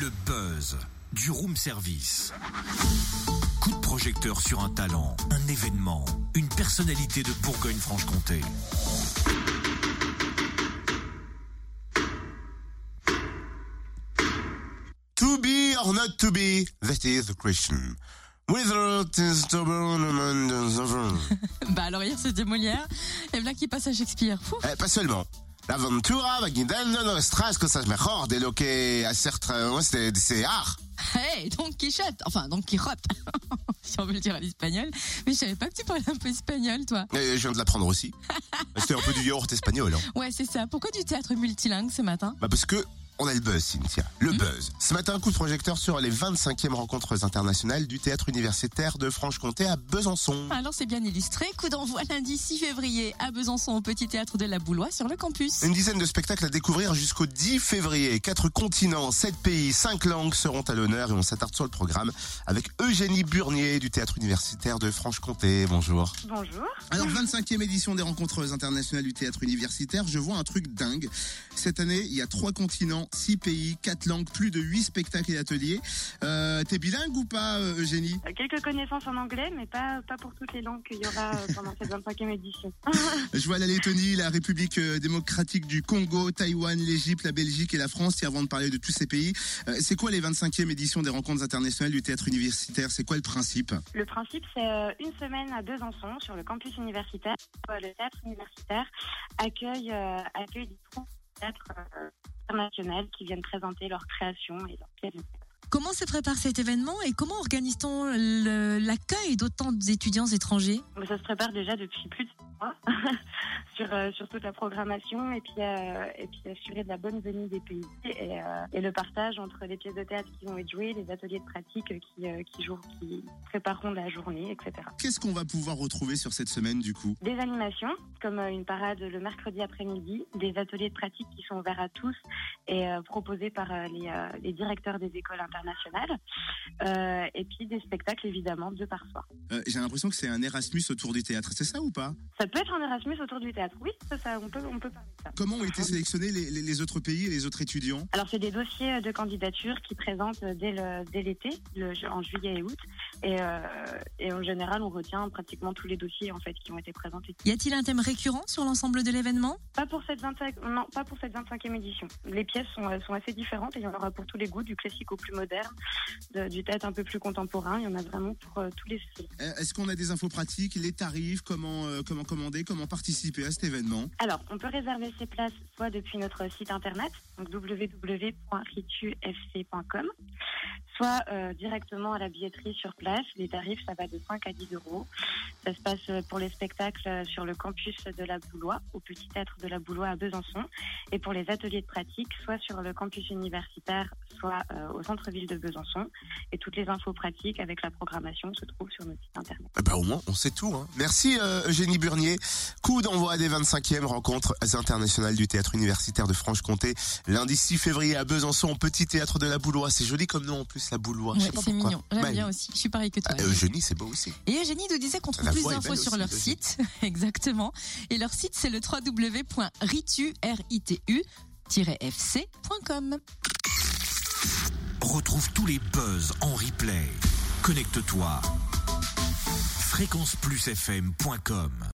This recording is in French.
Le buzz du room service. Coup de projecteur sur un talent, un événement, une personnalité de Bourgogne-Franche-Comté. To be or not to be, that is the question. Whether it is to be ever. Bah alors hier c'était Molière, et là qui passe à Shakespeare. Eh, pas seulement. L'avventura va guidando nostras cosas mejor de lo que de desear. Hey, Don Quichotte, enfin Don Quichotte, si on veut le dire à l'espagnol. Mais je savais pas que tu parlais un peu espagnol, toi. Et je viens de l'apprendre aussi. C'était un peu du yaourt espagnol. Hein. Ouais, c'est ça. Pourquoi du théâtre multilingue ce matin? Bah parce que on a le buzz, Cynthia. Le buzz. Ce matin, un coup de projecteur sur les 25e rencontres internationales du théâtre universitaire de Franche-Comté à Besançon. Alors c'est bien illustré. Coup d'envoi lundi 6 février à Besançon au petit théâtre de la Boulois sur le campus. Une dizaine de spectacles à découvrir jusqu'au 10 février. Quatre continents, sept pays, cinq langues seront à l'honneur et on s'attarde sur le programme avec Eugénie Burnier du théâtre universitaire de Franche-Comté. Bonjour. Bonjour. Alors 25e édition des rencontres internationales du théâtre universitaire, je vois un truc dingue. Cette année, il y a trois continents, six pays, quatre langues, plus de huit spectacles et ateliers. Euh, T'es bilingue ou pas, euh, Eugénie Euh, Quelques connaissances en anglais, mais pas, pas pour toutes les langues qu'il y aura euh, pendant cette 25e édition. Je vois la Lettonie, la République démocratique du Congo, Taïwan, l'Égypte, la Belgique et la France. Et avant de parler de tous ces pays, c'est quoi les 25e éditions des rencontres internationales du théâtre universitaire? C'est quoi le principe? Le principe, c'est une semaine à Besançon, sur le campus universitaire. Le théâtre universitaire accueille, accueille des troupes de théâtre internationales qui viennent présenter leurs créations et leurs pièces. Comment se prépare cet événement et comment organise-t-on l'accueil d'autant d'étudiants étrangers? Ça se prépare déjà depuis plus de six mois sur, euh, sur toute la programmation et puis, euh, et puis assurer de la bonne venue des pays et, euh, et le partage entre les pièces de théâtre qui vont être jouées, les ateliers de pratique qui, euh, qui, jouent, qui prépareront la journée, etc. Qu'est-ce qu'on va pouvoir retrouver sur cette semaine du coup? Des animations, comme euh, une parade le mercredi après-midi, des ateliers de pratique qui sont ouverts à tous et euh, proposés par euh, les, euh, les directeurs des écoles internationales, Euh, et puis des spectacles évidemment deux par soir. Euh, J'ai l'impression que c'est un Erasmus autour du théâtre, c'est ça ou pas? Ça peut être un Erasmus autour du théâtre, oui, ça, ça, on, peut, on peut parler de ça. Comment ont été sélectionnés les, les- les autres pays et les autres étudiants? Alors c'est des dossiers de candidature qui présentent dès le dès l'été, le- en juillet et août, et, euh, et en général on retient pratiquement tous les dossiers en fait qui ont été présentés. Y a-t-il un thème récurrent sur l'ensemble de l'événement? Pas pour cette 25 non pas pour cette 25e édition. Les pièces sont, sont assez différentes et il y en aura pour tous les goûts, du classique au plus moderne, de- du théâtre un peu plus contemporain. Il y en a vraiment pour euh, tous les styles. Euh, Est-ce qu'on a des infos pratiques, les tarifs, comment, euh, comment commander, comment participer à cet événement? Alors, on peut réserver ses places soit depuis notre site internet, donc www.ritufc.com, soit euh, directement à la billetterie sur place. Les tarifs, ça va de 5 à 10 euros. Ça se passe euh, pour les spectacles euh, sur le campus de la Boulois, au Petit Théâtre de la Boulois à Besançon, et pour les ateliers de pratique, soit sur le campus universitaire, soit au centre-ville de Besançon. Et toutes les infos pratiques avec la programmation se trouvent sur notre site internet. Eh ben, au moins, on sait tout. Hein. Merci Eugénie Burnier. Coup d'envoi des 25e rencontres internationales du théâtre universitaire de Franche-Comté. Lundi 6 février à Besançon, au petit théâtre de la Boulois. C'est joli comme nom en plus, la Boulois. Je sais Ouais, c'est pourquoi. mignon. J'aime Bah, bien aussi. Je suis pareil que toi. ah, Eugénie, c'est beau aussi. Et Eugénie nous disait qu'on trouve La plus d'infos sur aussi, leur site. Exactement. Et leur site, c'est le www.ritu-fc.com. Retrouve tous les buzz en replay. Connecte-toi. fréquenceplusfm.com